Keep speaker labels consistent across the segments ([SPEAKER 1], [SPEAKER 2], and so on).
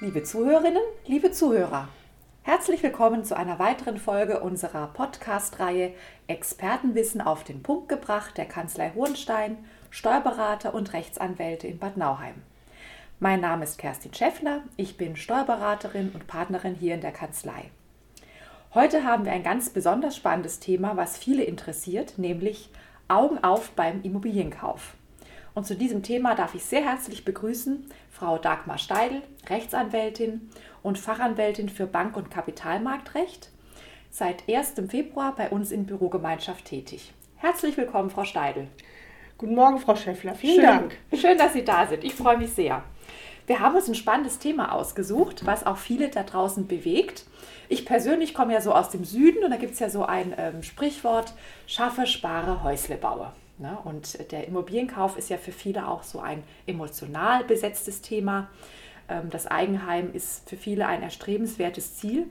[SPEAKER 1] Liebe Zuhörerinnen, liebe Zuhörer, herzlich willkommen zu einer weiteren Folge unserer Podcast-Reihe Expertenwissen auf den Punkt gebracht der Kanzlei Hohenstein, Steuerberater und Rechtsanwälte in Bad Nauheim. Mein Name ist Kerstin Schäffler, ich bin Steuerberaterin und Partnerin hier in der Kanzlei. Heute haben wir ein ganz besonders spannendes Thema, was viele interessiert, nämlich Augen auf beim Immobilienkauf. Und zu diesem Thema darf ich sehr herzlich begrüßen Frau Dagmar Steidl, Rechtsanwältin und Fachanwältin für Bank- und Kapitalmarktrecht, seit 1. Februar bei uns in Bürogemeinschaft tätig. Herzlich willkommen, Frau Steidl.
[SPEAKER 2] Guten Morgen, Frau Schäffler. Vielen
[SPEAKER 1] schön,
[SPEAKER 2] Dank.
[SPEAKER 1] Schön, dass Sie da sind. Ich freue mich sehr. Wir haben uns ein spannendes Thema ausgesucht, was auch viele da draußen bewegt. Ich persönlich komme ja so aus dem Süden und da gibt es ja so ein ähm, Sprichwort, schaffe, spare, Häusle baue. Ne? Und der Immobilienkauf ist ja für viele auch so ein emotional besetztes Thema. Ähm, das Eigenheim ist für viele ein erstrebenswertes Ziel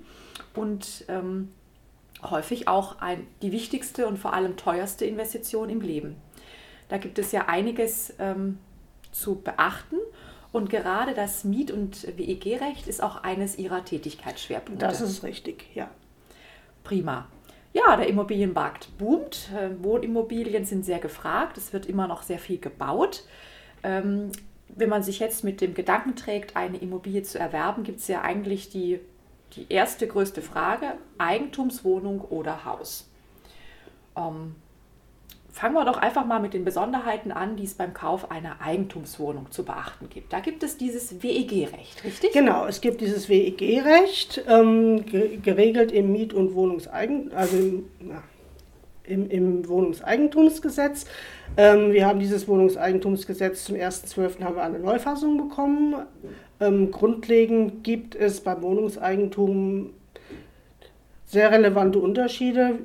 [SPEAKER 1] und ähm, häufig auch ein, die wichtigste und vor allem teuerste Investition im Leben. Da gibt es ja einiges ähm, zu beachten und gerade das Miet- und WEG-Recht ist auch eines Ihrer Tätigkeitsschwerpunkte.
[SPEAKER 2] Das ist richtig, ja.
[SPEAKER 1] Prima. Ja, der Immobilienmarkt boomt. Äh, Wohnimmobilien sind sehr gefragt. Es wird immer noch sehr viel gebaut. Ähm, wenn man sich jetzt mit dem Gedanken trägt, eine Immobilie zu erwerben, gibt es ja eigentlich die, die erste größte Frage, Eigentumswohnung oder Haus. Ähm, Fangen wir doch einfach mal mit den Besonderheiten an, die es beim Kauf einer Eigentumswohnung zu beachten gibt. Da gibt es dieses WEG-Recht, richtig?
[SPEAKER 2] Genau, es gibt dieses WEG-Recht, ähm, geregelt im Miet- und Wohnungseigen, also im, na, im, im Wohnungseigentumsgesetz. Ähm, wir haben dieses Wohnungseigentumsgesetz zum 1.12. haben wir eine Neufassung bekommen. Ähm, grundlegend gibt es beim Wohnungseigentum sehr relevante Unterschiede.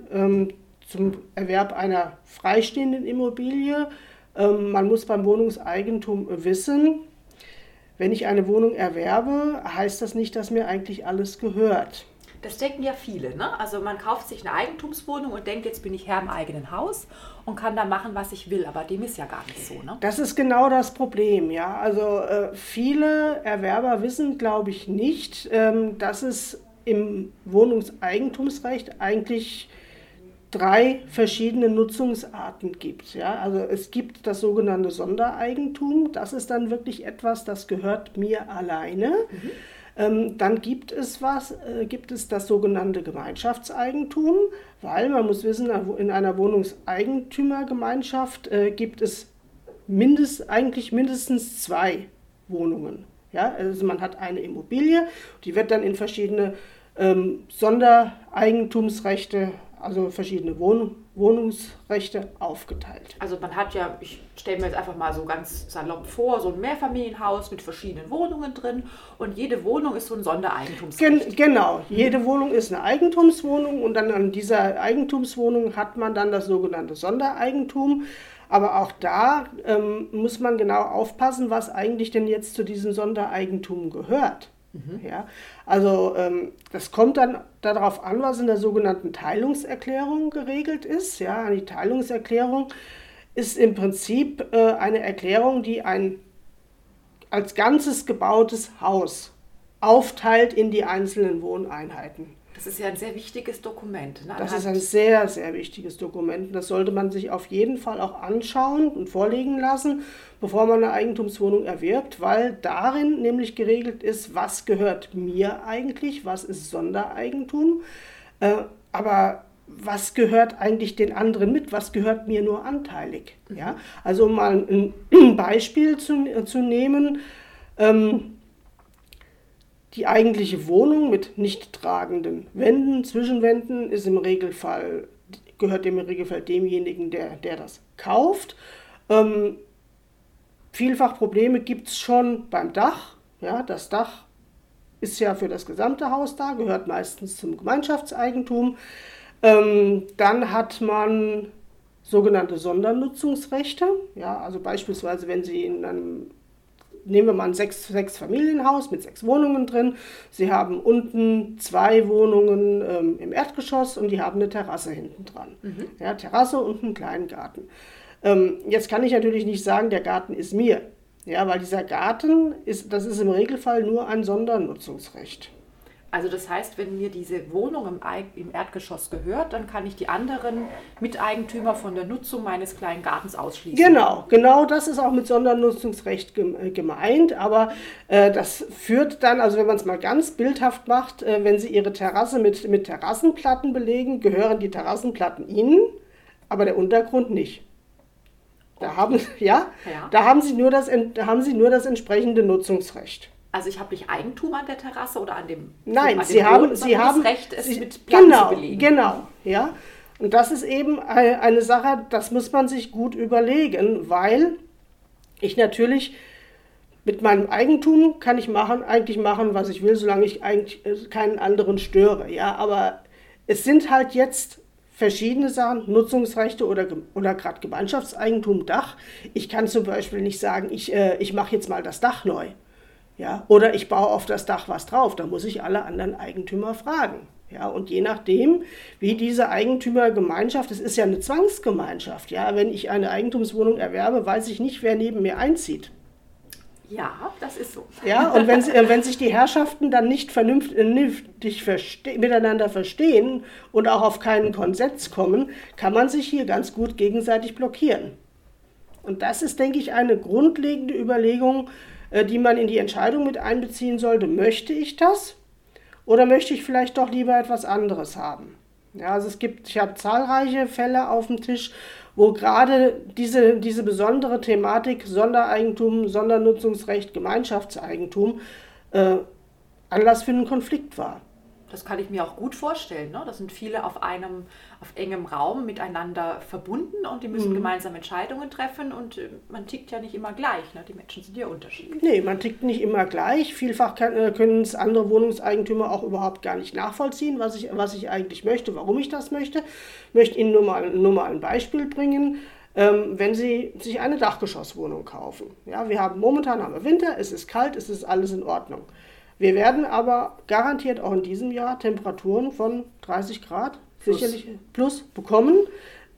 [SPEAKER 2] Zum Erwerb einer freistehenden Immobilie. Ähm, man muss beim Wohnungseigentum wissen, wenn ich eine Wohnung erwerbe, heißt das nicht, dass mir eigentlich alles gehört.
[SPEAKER 1] Das denken ja viele. Ne? Also man kauft sich eine Eigentumswohnung und denkt, jetzt bin ich Herr im eigenen Haus und kann da machen, was ich will. Aber dem ist ja gar nicht so. Ne?
[SPEAKER 2] Das ist genau das Problem. Ja, also äh, viele Erwerber wissen, glaube ich, nicht, ähm, dass es im Wohnungseigentumsrecht eigentlich drei verschiedene Nutzungsarten gibt. Ja? Also es gibt das sogenannte Sondereigentum, das ist dann wirklich etwas, das gehört mir alleine. Mhm. Ähm, dann gibt es was, äh, gibt es das sogenannte Gemeinschaftseigentum, weil man muss wissen, in einer Wohnungseigentümergemeinschaft äh, gibt es mindest, eigentlich mindestens zwei Wohnungen. Ja? Also man hat eine Immobilie, die wird dann in verschiedene ähm, Sondereigentumsrechte also verschiedene Wohn Wohnungsrechte aufgeteilt.
[SPEAKER 1] Also man hat ja, ich stelle mir jetzt einfach mal so ganz salopp vor, so ein Mehrfamilienhaus mit verschiedenen Wohnungen drin und jede Wohnung ist so ein Sondereigentumsrecht.
[SPEAKER 2] Gen genau, jede Wohnung ist eine Eigentumswohnung und dann an dieser Eigentumswohnung hat man dann das sogenannte Sondereigentum. Aber auch da ähm, muss man genau aufpassen, was eigentlich denn jetzt zu diesem Sondereigentum gehört. Mhm. Ja, also ähm, das kommt dann darauf an, was in der sogenannten Teilungserklärung geregelt ist. Ja, die Teilungserklärung ist im Prinzip äh, eine Erklärung, die ein als ganzes gebautes Haus aufteilt in die einzelnen Wohneinheiten.
[SPEAKER 1] Das ist ja ein sehr wichtiges Dokument.
[SPEAKER 2] Ne? Das ist ein sehr, sehr wichtiges Dokument. Das sollte man sich auf jeden Fall auch anschauen und vorlegen lassen, bevor man eine Eigentumswohnung erwirbt, weil darin nämlich geregelt ist, was gehört mir eigentlich, was ist Sondereigentum, äh, aber was gehört eigentlich den anderen mit, was gehört mir nur anteilig. Mhm. Ja? Also um mal ein Beispiel zu, zu nehmen. Ähm, die eigentliche Wohnung mit nicht tragenden Wänden, Zwischenwänden, ist im Regelfall, gehört im Regelfall demjenigen, der, der das kauft. Ähm, vielfach Probleme gibt es schon beim Dach. Ja, das Dach ist ja für das gesamte Haus da, gehört meistens zum Gemeinschaftseigentum. Ähm, dann hat man sogenannte Sondernutzungsrechte. Ja, also beispielsweise, wenn Sie in einem nehmen wir mal ein sechs, sechs Familienhaus mit sechs Wohnungen drin. Sie haben unten zwei Wohnungen ähm, im Erdgeschoss und die haben eine Terrasse hinten dran. Mhm. Ja, Terrasse und einen kleinen Garten. Ähm, jetzt kann ich natürlich nicht sagen, der Garten ist mir. Ja, weil dieser Garten ist, das ist im Regelfall nur ein Sondernutzungsrecht.
[SPEAKER 1] Also das heißt, wenn mir diese Wohnung im, im, Erdgeschoss gehört, dann kann ich die anderen Miteigentümer von der Nutzung meines kleinen Gartens ausschließen.
[SPEAKER 2] Genau, genau das ist auch mit Sondernutzungsrecht äh, gemeint. Aber äh, das führt dann, also wenn man es mal ganz bildhaft macht, äh, wenn Sie Ihre Terrasse mit, mit Terrassenplatten belegen, gehören die Terrassenplatten Ihnen, aber der Untergrund nicht. Da haben, ja, ja. Da haben Sie nur das, da haben Sie nur das entsprechende Nutzungsrecht.
[SPEAKER 1] Also ich habe nicht Eigentum an der Terrasse oder an dem
[SPEAKER 2] Nein, an Sie haben Boden, Sie haben
[SPEAKER 1] das Recht, es
[SPEAKER 2] Sie,
[SPEAKER 1] mit Platten
[SPEAKER 2] genau,
[SPEAKER 1] zu belegen.
[SPEAKER 2] Genau, ja. Und das ist eben eine Sache, das muss man sich gut überlegen, weil ich natürlich mit meinem Eigentum kann ich machen, eigentlich machen, was ich will, solange ich eigentlich äh, keinen anderen störe. Ja, aber es sind halt jetzt verschiedene Sachen, Nutzungsrechte oder, oder gerade Gemeinschaftseigentum, Dach. Ich kann zum Beispiel nicht sagen, ich, äh, ich mache jetzt mal das Dach neu. Ja, oder ich baue auf das Dach was drauf. Da muss ich alle anderen Eigentümer fragen. Ja, und je nachdem, wie diese Eigentümergemeinschaft, es ist ja eine Zwangsgemeinschaft, ja, wenn ich eine Eigentumswohnung erwerbe, weiß ich nicht, wer neben mir einzieht.
[SPEAKER 1] Ja, das ist so.
[SPEAKER 2] Ja, und wenn, äh, wenn sich die Herrschaften dann nicht vernünftig verste miteinander verstehen und auch auf keinen Konsens kommen, kann man sich hier ganz gut gegenseitig blockieren. Und das ist, denke ich, eine grundlegende Überlegung, äh, die man in die Entscheidung mit einbeziehen sollte. Möchte ich das oder möchte ich vielleicht doch lieber etwas anderes haben? Ja, also es gibt, ich habe zahlreiche Fälle auf dem Tisch, wo gerade diese, diese besondere Thematik Sondereigentum, Sondernutzungsrecht, Gemeinschaftseigentum äh, Anlass für einen Konflikt war.
[SPEAKER 1] Das kann ich mir auch gut vorstellen. Ne? Das sind viele auf einem, auf engem Raum miteinander verbunden und die müssen mhm. gemeinsam Entscheidungen treffen und äh, man tickt ja nicht immer gleich. Ne? Die Menschen sind ja unterschiedlich.
[SPEAKER 2] Nee, man tickt nicht immer gleich. Vielfach äh, können es andere Wohnungseigentümer auch überhaupt gar nicht nachvollziehen, was ich, was ich eigentlich möchte, warum ich das möchte. Ich möchte Ihnen nur mal, nur mal ein Beispiel bringen. Ähm, wenn Sie sich eine Dachgeschosswohnung kaufen. Ja, wir haben momentan haben wir Winter, es ist kalt, es ist alles in Ordnung. Wir werden aber garantiert auch in diesem Jahr Temperaturen von 30 Grad plus. sicherlich plus bekommen.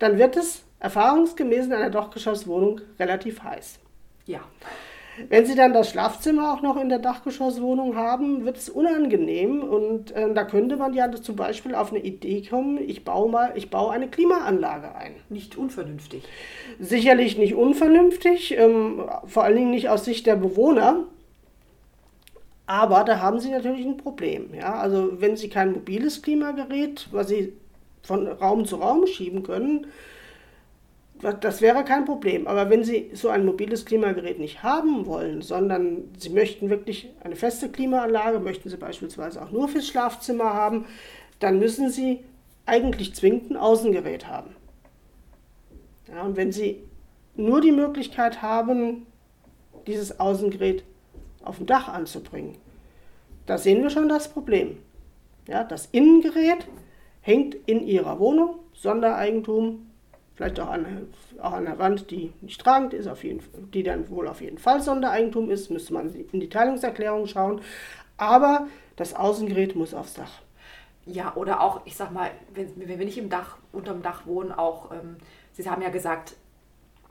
[SPEAKER 2] Dann wird es erfahrungsgemäß in einer Dachgeschosswohnung relativ heiß.
[SPEAKER 1] Ja.
[SPEAKER 2] Wenn Sie dann das Schlafzimmer auch noch in der Dachgeschosswohnung haben, wird es unangenehm und äh, da könnte man ja zum Beispiel auf eine Idee kommen, ich baue mal, ich baue eine Klimaanlage ein.
[SPEAKER 1] Nicht unvernünftig.
[SPEAKER 2] Sicherlich nicht unvernünftig, ähm, vor allen Dingen nicht aus Sicht der Bewohner. Aber da haben Sie natürlich ein Problem. Ja? Also wenn Sie kein mobiles Klimagerät, was Sie von Raum zu Raum schieben können, das wäre kein Problem. Aber wenn Sie so ein mobiles Klimagerät nicht haben wollen, sondern Sie möchten wirklich eine feste Klimaanlage, möchten Sie beispielsweise auch nur fürs Schlafzimmer haben, dann müssen Sie eigentlich zwingend ein Außengerät haben. Ja, und wenn Sie nur die Möglichkeit haben, dieses Außengerät auf dem Dach anzubringen. Da sehen wir schon das Problem. Ja, das Innengerät hängt in Ihrer Wohnung, Sondereigentum, vielleicht auch an, auch an der Wand, die nicht tragend ist, auf jeden, die dann wohl auf jeden Fall Sondereigentum ist, müsste man in die Teilungserklärung schauen. Aber das Außengerät muss aufs Dach.
[SPEAKER 1] Ja, oder auch, ich sag mal, wenn, wenn wir nicht im Dach, unterm Dach wohnen, auch, ähm, Sie haben ja gesagt,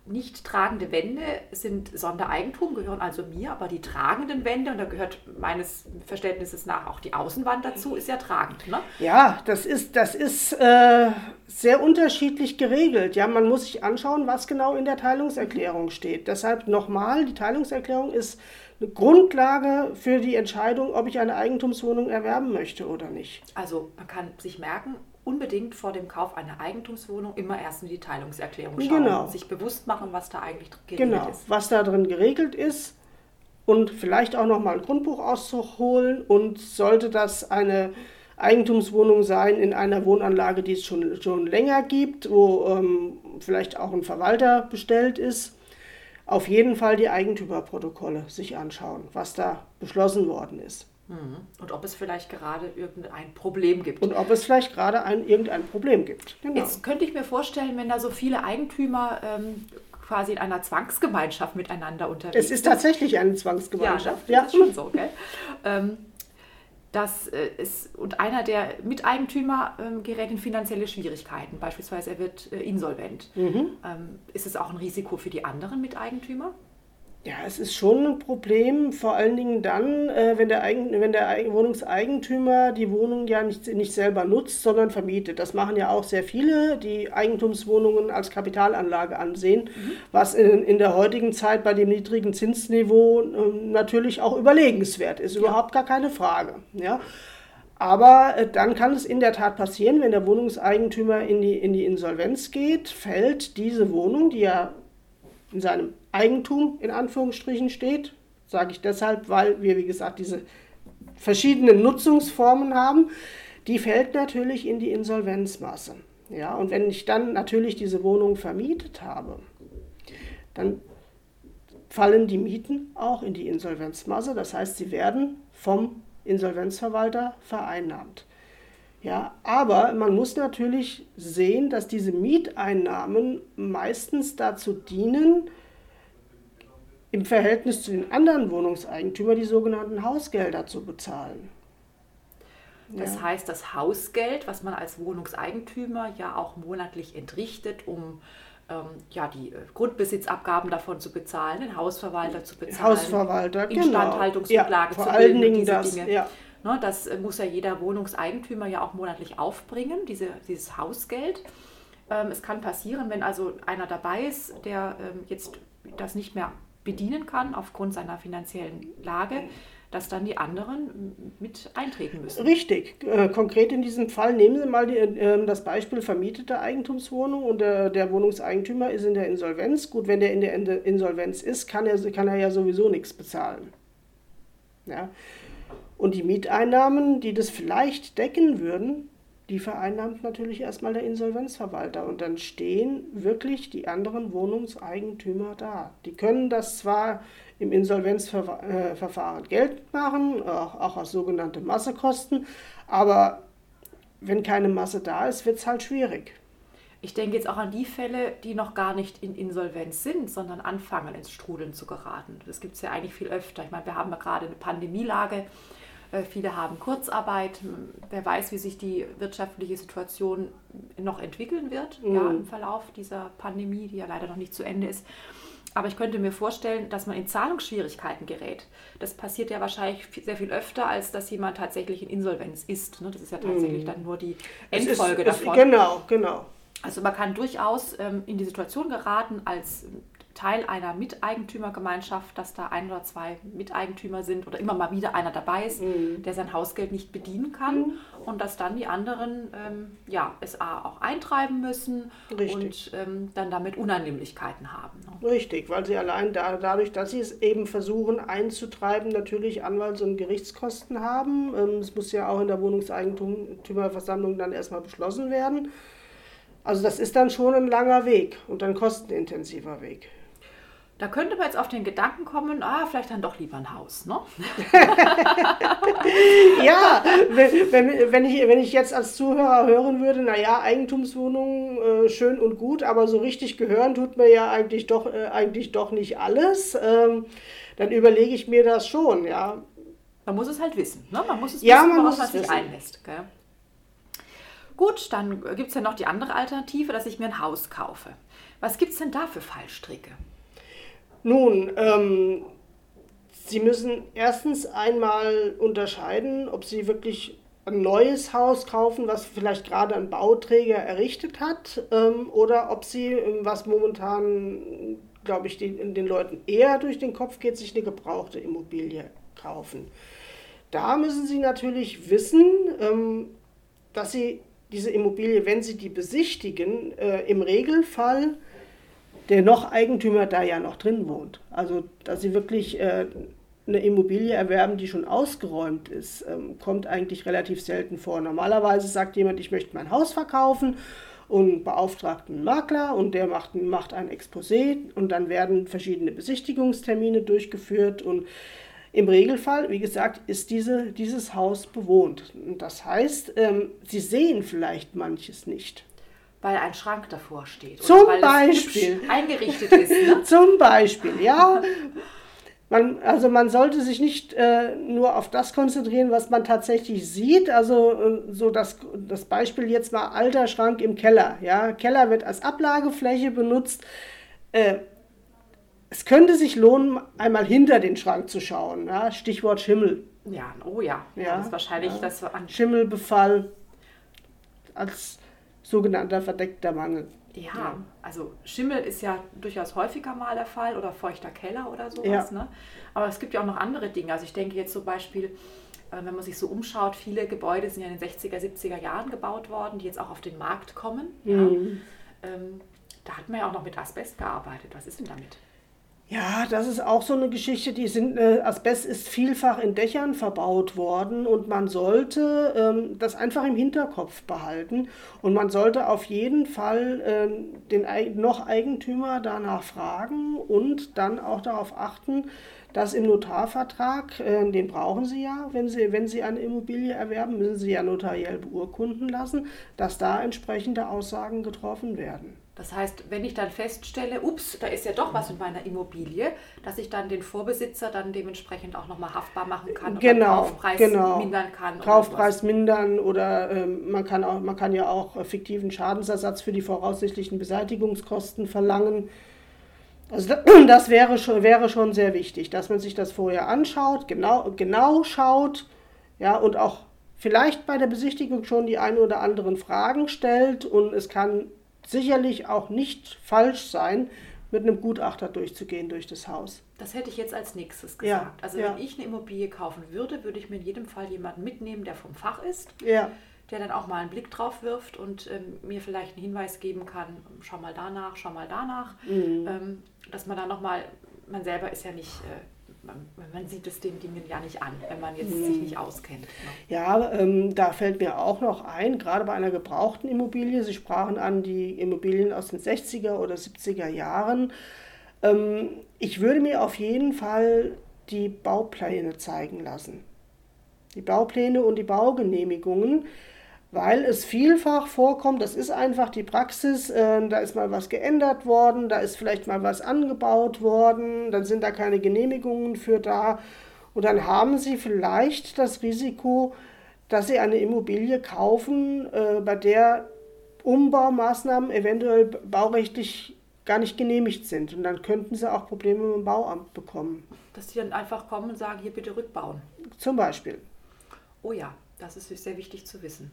[SPEAKER 1] nicht tragende Wände sind Sondereigentum, gehören also mir, aber die tragenden Wände, und da gehört meines Verständnisses nach auch die Außenwand dazu, ist ja tragend. Ne?
[SPEAKER 2] Ja, das ist, das ist äh, sehr unterschiedlich geregelt. Ja, man muss sich anschauen, was genau in der Teilungserklärung steht. Deshalb nochmal, die Teilungserklärung ist eine Grundlage für die Entscheidung, ob ich eine Eigentumswohnung erwerben möchte oder nicht.
[SPEAKER 1] Also man kann sich merken, unbedingt vor dem Kauf einer Eigentumswohnung immer erst in die Teilungserklärung
[SPEAKER 2] schauen genau.
[SPEAKER 1] und sich bewusst machen, was da eigentlich
[SPEAKER 2] geregelt genau, ist. Was da drin geregelt ist und vielleicht auch noch mal ein Grundbuch auszuholen und sollte das eine Eigentumswohnung sein in einer Wohnanlage, die es schon, schon länger gibt, wo ähm, vielleicht auch ein Verwalter bestellt ist, auf jeden Fall die Eigentümerprotokolle sich anschauen, was da beschlossen worden ist.
[SPEAKER 1] Mhm. Und ob es vielleicht gerade irgendein Problem gibt.
[SPEAKER 2] Und ob es vielleicht gerade ein, irgendein Problem gibt.
[SPEAKER 1] Genau. Jetzt könnte ich mir vorstellen, wenn da so viele Eigentümer ähm, quasi in einer Zwangsgemeinschaft miteinander unterwegs
[SPEAKER 2] Es ist tatsächlich eine Zwangsgemeinschaft.
[SPEAKER 1] Ja, das ist schon so, gell? Ähm, das äh, ist, und einer der Miteigentümer ähm, gerät in finanzielle Schwierigkeiten, beispielsweise er wird äh, insolvent. Ähm, ist es auch ein Risiko für die anderen Miteigentümer?
[SPEAKER 2] Ja, es ist schon ein Problem, vor allen Dingen dann, äh, wenn der, Eigen, wenn der Eigen- Wohnungseigentümer die Wohnung ja nicht, nicht selber nutzt, sondern vermietet. Das machen ja auch sehr viele, die Eigentumswohnungen als Kapitalanlage ansehen, was in, in der heutigen Zeit bei dem niedrigen Zinsniveau ähm, natürlich auch überlegenswert ist, überhaupt gar keine Frage. Ja? Aber äh, dann kann es in der Tat passieren, wenn der Wohnungseigentümer in die, in die Insolvenz geht, fällt diese Wohnung, die ja in seinem Eigentum in Anführungsstrichen steht. Sage ich deshalb, weil wir, wie gesagt, diese verschiedenen Nutzungsformen haben. Die fällt natürlich in die Insolvenzmasse. Ja, und wenn ich dann natürlich diese Wohnung vermietet habe, dann fallen die Mieten auch in die Insolvenzmasse. Das heißt, sie werden vom Insolvenzverwalter vereinnahmt. Ja, aber man muss natürlich sehen, dass diese Mieteinnahmen meistens dazu dienen, im Verhältnis zu den anderen Wohnungseigentümern die sogenannten Hausgelder zu bezahlen.
[SPEAKER 1] Das
[SPEAKER 2] Ja.
[SPEAKER 1] heißt, das Hausgeld, was man als Wohnungseigentümer ja auch monatlich entrichtet, um ähm, ja, die äh, Grundbesitzabgaben davon zu bezahlen, den Hausverwalter zu bezahlen,
[SPEAKER 2] Hausverwalter, genau.
[SPEAKER 1] Instandhaltungsrücklage
[SPEAKER 2] Ja,
[SPEAKER 1] zu
[SPEAKER 2] vor
[SPEAKER 1] bilden
[SPEAKER 2] Dingen
[SPEAKER 1] diese
[SPEAKER 2] das,
[SPEAKER 1] Dinge.
[SPEAKER 2] ja.
[SPEAKER 1] Ne, das äh, muss ja jeder Wohnungseigentümer ja auch monatlich aufbringen, diese, dieses Hausgeld. Ähm, es kann passieren, wenn also einer dabei ist, der ähm, jetzt das nicht mehr bedienen kann aufgrund seiner finanziellen Lage, dass dann die anderen mit eintreten müssen.
[SPEAKER 2] Richtig. Äh, konkret in diesem Fall nehmen Sie mal die, äh, das Beispiel vermietete Eigentumswohnung und der, der Wohnungseigentümer ist in der Insolvenz. Gut, wenn der in der Insolvenz ist, kann er, kann er ja sowieso nichts bezahlen. Ja. Und die Mieteinnahmen, die das vielleicht decken würden, die vereinnahmt natürlich erstmal der Insolvenzverwalter. Und dann stehen wirklich die anderen Wohnungseigentümer da. Die können das zwar im Insolvenzverfahren Geld machen, auch, als sogenannte Massekosten, aber wenn keine Masse da ist, wird es halt schwierig.
[SPEAKER 1] Ich denke jetzt auch an die Fälle, die noch gar nicht in Insolvenz sind, sondern anfangen ins Strudeln zu geraten. Das gibt es ja eigentlich viel öfter. Ich meine, wir haben ja gerade eine Pandemielage. Äh, Viele haben Kurzarbeit. Wer weiß, wie sich die wirtschaftliche Situation noch entwickeln wird ja, im Verlauf dieser Pandemie, die ja leider noch nicht zu Ende ist. Aber ich könnte mir vorstellen, dass man in Zahlungsschwierigkeiten gerät. Das passiert ja wahrscheinlich sehr viel öfter, als dass jemand tatsächlich in Insolvenz ist. ne? Das ist ja tatsächlich dann nur die
[SPEAKER 2] Es ist-
[SPEAKER 1] Endfolge
[SPEAKER 2] es,
[SPEAKER 1] davon.
[SPEAKER 2] Genau, genau.
[SPEAKER 1] Also man kann durchaus ähm, in die Situation geraten, als Teil einer Miteigentümergemeinschaft, dass da ein oder zwei Miteigentümer sind oder immer mal wieder einer dabei ist,
[SPEAKER 2] Mhm.
[SPEAKER 1] der sein Hausgeld nicht bedienen kann und dass dann die anderen ähm, ja, es auch eintreiben müssen
[SPEAKER 2] Richtig.
[SPEAKER 1] und ähm, dann damit Unannehmlichkeiten haben. Ne?
[SPEAKER 2] Richtig, weil sie allein da, dadurch, dass sie es eben versuchen einzutreiben, natürlich Anwalts- und Gerichtskosten haben. Ähm, Es muss ja auch in der Wohnungseigentümerversammlung dann erstmal beschlossen werden. Also das ist dann schon ein langer Weg und ein kostenintensiver Weg.
[SPEAKER 1] Da könnte man jetzt auf den Gedanken kommen, ah, vielleicht dann doch lieber ein Haus. Ne?
[SPEAKER 2] Ja, wenn, wenn, wenn, ich, wenn ich jetzt als Zuhörer hören würde, naja, Eigentumswohnungen äh, schön und gut, aber so richtig gehören tut mir ja eigentlich doch, äh, eigentlich doch nicht alles, ähm, dann überlege ich mir das schon, ja.
[SPEAKER 1] Man muss es halt wissen. Ne? Man muss es
[SPEAKER 2] Ja,
[SPEAKER 1] wissen,
[SPEAKER 2] man
[SPEAKER 1] worauf
[SPEAKER 2] muss
[SPEAKER 1] man
[SPEAKER 2] es
[SPEAKER 1] sich
[SPEAKER 2] wissen.
[SPEAKER 1] einlässt. Gell? Gut, dann gibt es ja noch die andere Alternative, dass ich mir ein Haus kaufe. Was gibt es denn da für Fallstricke?
[SPEAKER 2] Nun, ähm, Sie müssen erstens einmal unterscheiden, ob Sie wirklich ein neues Haus kaufen, was vielleicht gerade ein Bauträger errichtet hat, ähm, oder ob Sie, ähm, was momentan, glaube ich, den, den Leuten eher durch den Kopf geht, sich eine gebrauchte Immobilie kaufen. Da müssen Sie natürlich wissen, ähm, dass Sie diese Immobilie, wenn Sie die besichtigen, äh, im Regelfall der noch Eigentümer da ja noch drin wohnt. Also, dass sie wirklich äh, eine Immobilie erwerben, die schon ausgeräumt ist, ähm, kommt eigentlich relativ selten vor. Normalerweise sagt jemand, ich möchte mein Haus verkaufen und beauftragt einen Makler und der macht, macht ein Exposé und dann werden verschiedene Besichtigungstermine durchgeführt und im Regelfall, wie gesagt, ist diese, dieses Haus bewohnt. Das heißt, ähm, Sie sehen vielleicht manches nicht.
[SPEAKER 1] Weil ein Schrank davor steht.
[SPEAKER 2] Zum Beispiel.
[SPEAKER 1] eingerichtet ist. Ne?
[SPEAKER 2] Zum Beispiel, ja. Man, also man sollte sich nicht äh, nur auf das konzentrieren, was man tatsächlich sieht. Also äh, so das, das Beispiel jetzt mal alter Schrank im Keller. Ja, Keller wird als Ablagefläche benutzt. Äh, es könnte sich lohnen, einmal hinter den Schrank zu schauen. Ja? Stichwort Schimmel.
[SPEAKER 1] Ja, oh ja. ja, ja das ist wahrscheinlich
[SPEAKER 2] ja.
[SPEAKER 1] das an
[SPEAKER 2] Schimmelbefall als sogenannter verdeckter Mangel.
[SPEAKER 1] Ja, ja, also Schimmel ist ja durchaus häufiger mal der Fall oder feuchter Keller oder sowas. Ja. Ne? Aber es gibt ja auch noch andere Dinge. Also ich denke jetzt zum Beispiel, äh, wenn man sich so umschaut, viele Gebäude sind ja in den 60er, 70er Jahren gebaut worden, die jetzt auch auf den Markt kommen. Mhm. Ja. Ähm, da hat man ja auch noch mit Asbest gearbeitet. Was ist denn damit?
[SPEAKER 2] Ja, das ist auch so eine Geschichte, die sind, äh, Asbest ist vielfach in Dächern verbaut worden und man sollte ähm, das einfach im Hinterkopf behalten und man sollte auf jeden Fall ähm, den noch Eigentümer danach fragen und dann auch darauf achten, dass im Notarvertrag, äh, den brauchen Sie ja, wenn Sie, wenn Sie eine Immobilie erwerben, müssen Sie ja notariell beurkunden lassen, dass da entsprechende Aussagen getroffen werden.
[SPEAKER 1] Das heißt, wenn ich dann feststelle, ups, da ist ja doch was in meiner Immobilie, dass ich dann den Vorbesitzer dann dementsprechend auch nochmal haftbar machen kann
[SPEAKER 2] genau,
[SPEAKER 1] oder Kaufpreis
[SPEAKER 2] genau.
[SPEAKER 1] mindern kann.
[SPEAKER 2] Kaufpreis oder mindern oder ähm, man, kann auch, man kann ja auch fiktiven Schadensersatz für die voraussichtlichen Beseitigungskosten verlangen. Also das wäre schon, wäre schon sehr wichtig, dass man sich das vorher anschaut, genau, genau schaut ja, und auch vielleicht bei der Besichtigung schon die ein oder anderen Fragen stellt und es kann sicherlich auch nicht falsch sein, mit einem Gutachter durchzugehen durch das Haus.
[SPEAKER 1] Das hätte ich jetzt als nächstes gesagt. Ja, also ja. wenn ich eine Immobilie kaufen würde, würde ich mir in jedem Fall jemanden mitnehmen, der vom Fach ist, ja. der dann auch mal einen Blick drauf wirft und ähm, mir vielleicht einen Hinweis geben kann, schau mal danach, schau mal danach, mhm. ähm, dass man dann nochmal, man selber ist ja nicht äh, man, man, sieht es den Dingen ja nicht an, wenn man jetzt hm. sich nicht auskennt. Ne?
[SPEAKER 2] Ja, ähm, da fällt mir auch noch ein, gerade bei einer gebrauchten Immobilie, Sie sprachen an die Immobilien aus den 60er oder 70er Jahren. Ähm, ich würde mir auf jeden Fall die Baupläne zeigen lassen. Die Baupläne und die Baugenehmigungen weil es vielfach vorkommt, das ist einfach die Praxis, äh, da ist mal was geändert worden, da ist vielleicht mal was angebaut worden, dann sind da keine Genehmigungen für da und dann haben Sie vielleicht das Risiko, dass Sie eine Immobilie kaufen, äh, bei der Umbaumaßnahmen eventuell baurechtlich gar nicht genehmigt sind und dann könnten Sie auch Probleme mit dem Bauamt bekommen.
[SPEAKER 1] Dass Sie dann einfach kommen und sagen, hier bitte rückbauen.
[SPEAKER 2] Zum Beispiel.
[SPEAKER 1] Oh ja, das ist sehr wichtig zu wissen.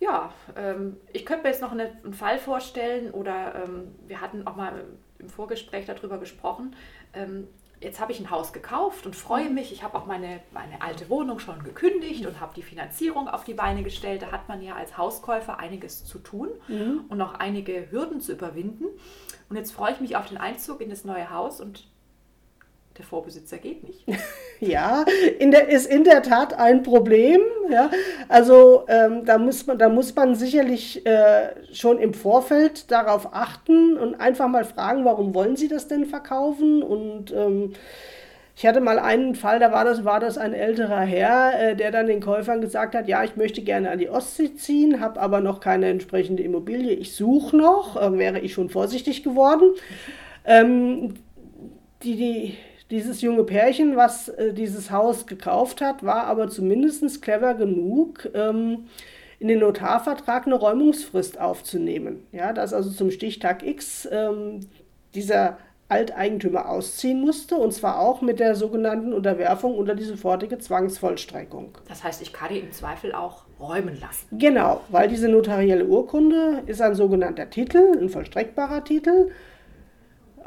[SPEAKER 1] Ja, ähm, ich könnte mir jetzt noch eine, einen Fall vorstellen oder ähm, wir hatten auch mal im Vorgespräch darüber gesprochen. Ähm, jetzt habe ich ein Haus gekauft und freue mich. Ich habe auch meine, meine alte Wohnung schon gekündigt und habe die Finanzierung auf die Beine gestellt. Da hat man ja als Hauskäufer einiges zu tun mhm. und noch einige Hürden zu überwinden. Und jetzt freue ich mich auf den Einzug in das neue Haus und der Vorbesitzer geht nicht.
[SPEAKER 2] ja, in der, ist in der Tat ein Problem. Ja. Also ähm, da, muss man, da muss man sicherlich äh, schon im Vorfeld darauf achten und einfach mal fragen, warum wollen Sie das denn verkaufen? Und ähm, ich hatte mal einen Fall, da war das, war das ein älterer Herr, äh, der dann den Käufern gesagt hat, ja, ich möchte gerne an die Ostsee ziehen, habe aber noch keine entsprechende Immobilie, ich suche noch, äh, wäre ich schon vorsichtig geworden. Ähm, die, die, dieses junge Pärchen, was äh, dieses Haus gekauft hat, war aber zumindest clever genug, ähm, in den Notarvertrag eine Räumungsfrist aufzunehmen. Ja, dass also zum Stichtag X ähm, dieser Alteigentümer ausziehen musste und zwar auch mit der sogenannten Unterwerfung unter die sofortige Zwangsvollstreckung.
[SPEAKER 1] Das heißt, ich kann ihn im Zweifel auch räumen lassen.
[SPEAKER 2] Genau, weil diese notarielle Urkunde ist ein sogenannter Titel, ein vollstreckbarer Titel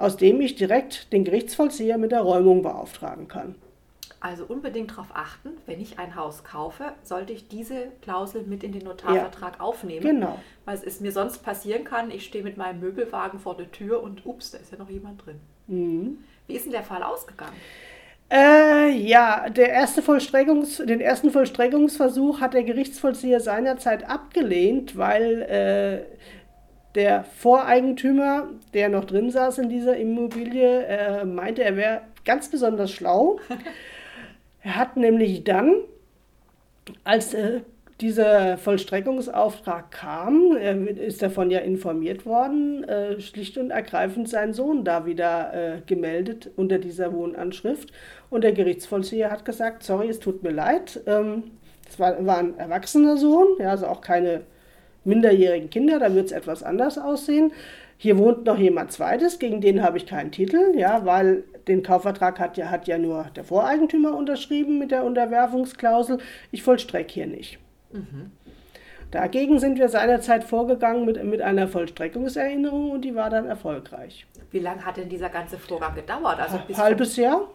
[SPEAKER 2] aus dem ich direkt den Gerichtsvollzieher mit der Räumung beauftragen kann.
[SPEAKER 1] Also unbedingt darauf achten, wenn ich ein Haus kaufe, sollte ich diese Klausel mit in den Notarvertrag ja, aufnehmen.
[SPEAKER 2] Genau.
[SPEAKER 1] Weil es mir sonst passieren kann, ich stehe mit meinem Möbelwagen vor der Tür und ups, da ist ja noch jemand drin. Mhm. Wie ist denn der Fall ausgegangen?
[SPEAKER 2] Äh, ja, der erste Vollstreckungs, den ersten Vollstreckungsversuch hat der Gerichtsvollzieher seinerzeit abgelehnt, weil äh, der Voreigentümer, der noch drin saß in dieser Immobilie, äh, meinte, er wäre ganz besonders schlau. er hat nämlich dann, als äh, dieser Vollstreckungsauftrag kam, er ist davon ja informiert worden, äh, schlicht und ergreifend sein Sohn da wieder äh, gemeldet unter dieser Wohnanschrift. Und der Gerichtsvollzieher hat gesagt, sorry, es tut mir leid. Ähm, es war, war ein erwachsener Sohn, ja, also auch keine minderjährigen Kinder, da wird es etwas anders aussehen. Hier wohnt noch jemand zweites, gegen den habe ich keinen Titel, ja, weil den Kaufvertrag hat ja, hat ja nur der Voreigentümer unterschrieben mit der Unterwerfungsklausel. Ich vollstrecke hier nicht. Mhm. Dagegen sind wir seinerzeit vorgegangen mit, mit einer Vollstreckungserinnerung und die war dann erfolgreich.
[SPEAKER 1] Wie lange hat denn dieser ganze Vorgang gedauert? Also
[SPEAKER 2] bis Halbes Jahr.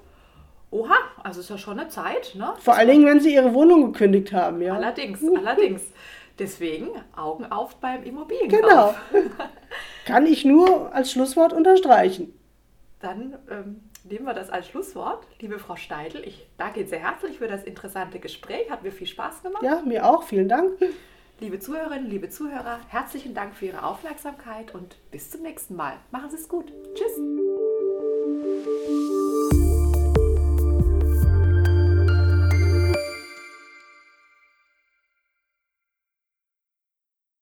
[SPEAKER 1] Oha, also ist ja schon eine Zeit, ne?
[SPEAKER 2] Vor allen Dingen, wenn Sie Ihre Wohnung gekündigt haben, ja.
[SPEAKER 1] Allerdings, allerdings. Deswegen Augen auf beim Immobilienkauf.
[SPEAKER 2] Genau. Kann ich nur als Schlusswort unterstreichen.
[SPEAKER 1] Dann ähm, nehmen wir das als Schlusswort. Liebe Frau Steidl, ich danke Ihnen sehr herzlich für das interessante Gespräch. Hat mir viel Spaß gemacht.
[SPEAKER 2] Ja, mir auch. Vielen Dank.
[SPEAKER 1] Liebe Zuhörerinnen, liebe Zuhörer, herzlichen Dank für Ihre Aufmerksamkeit und bis zum nächsten Mal. Machen Sie es gut. Tschüss.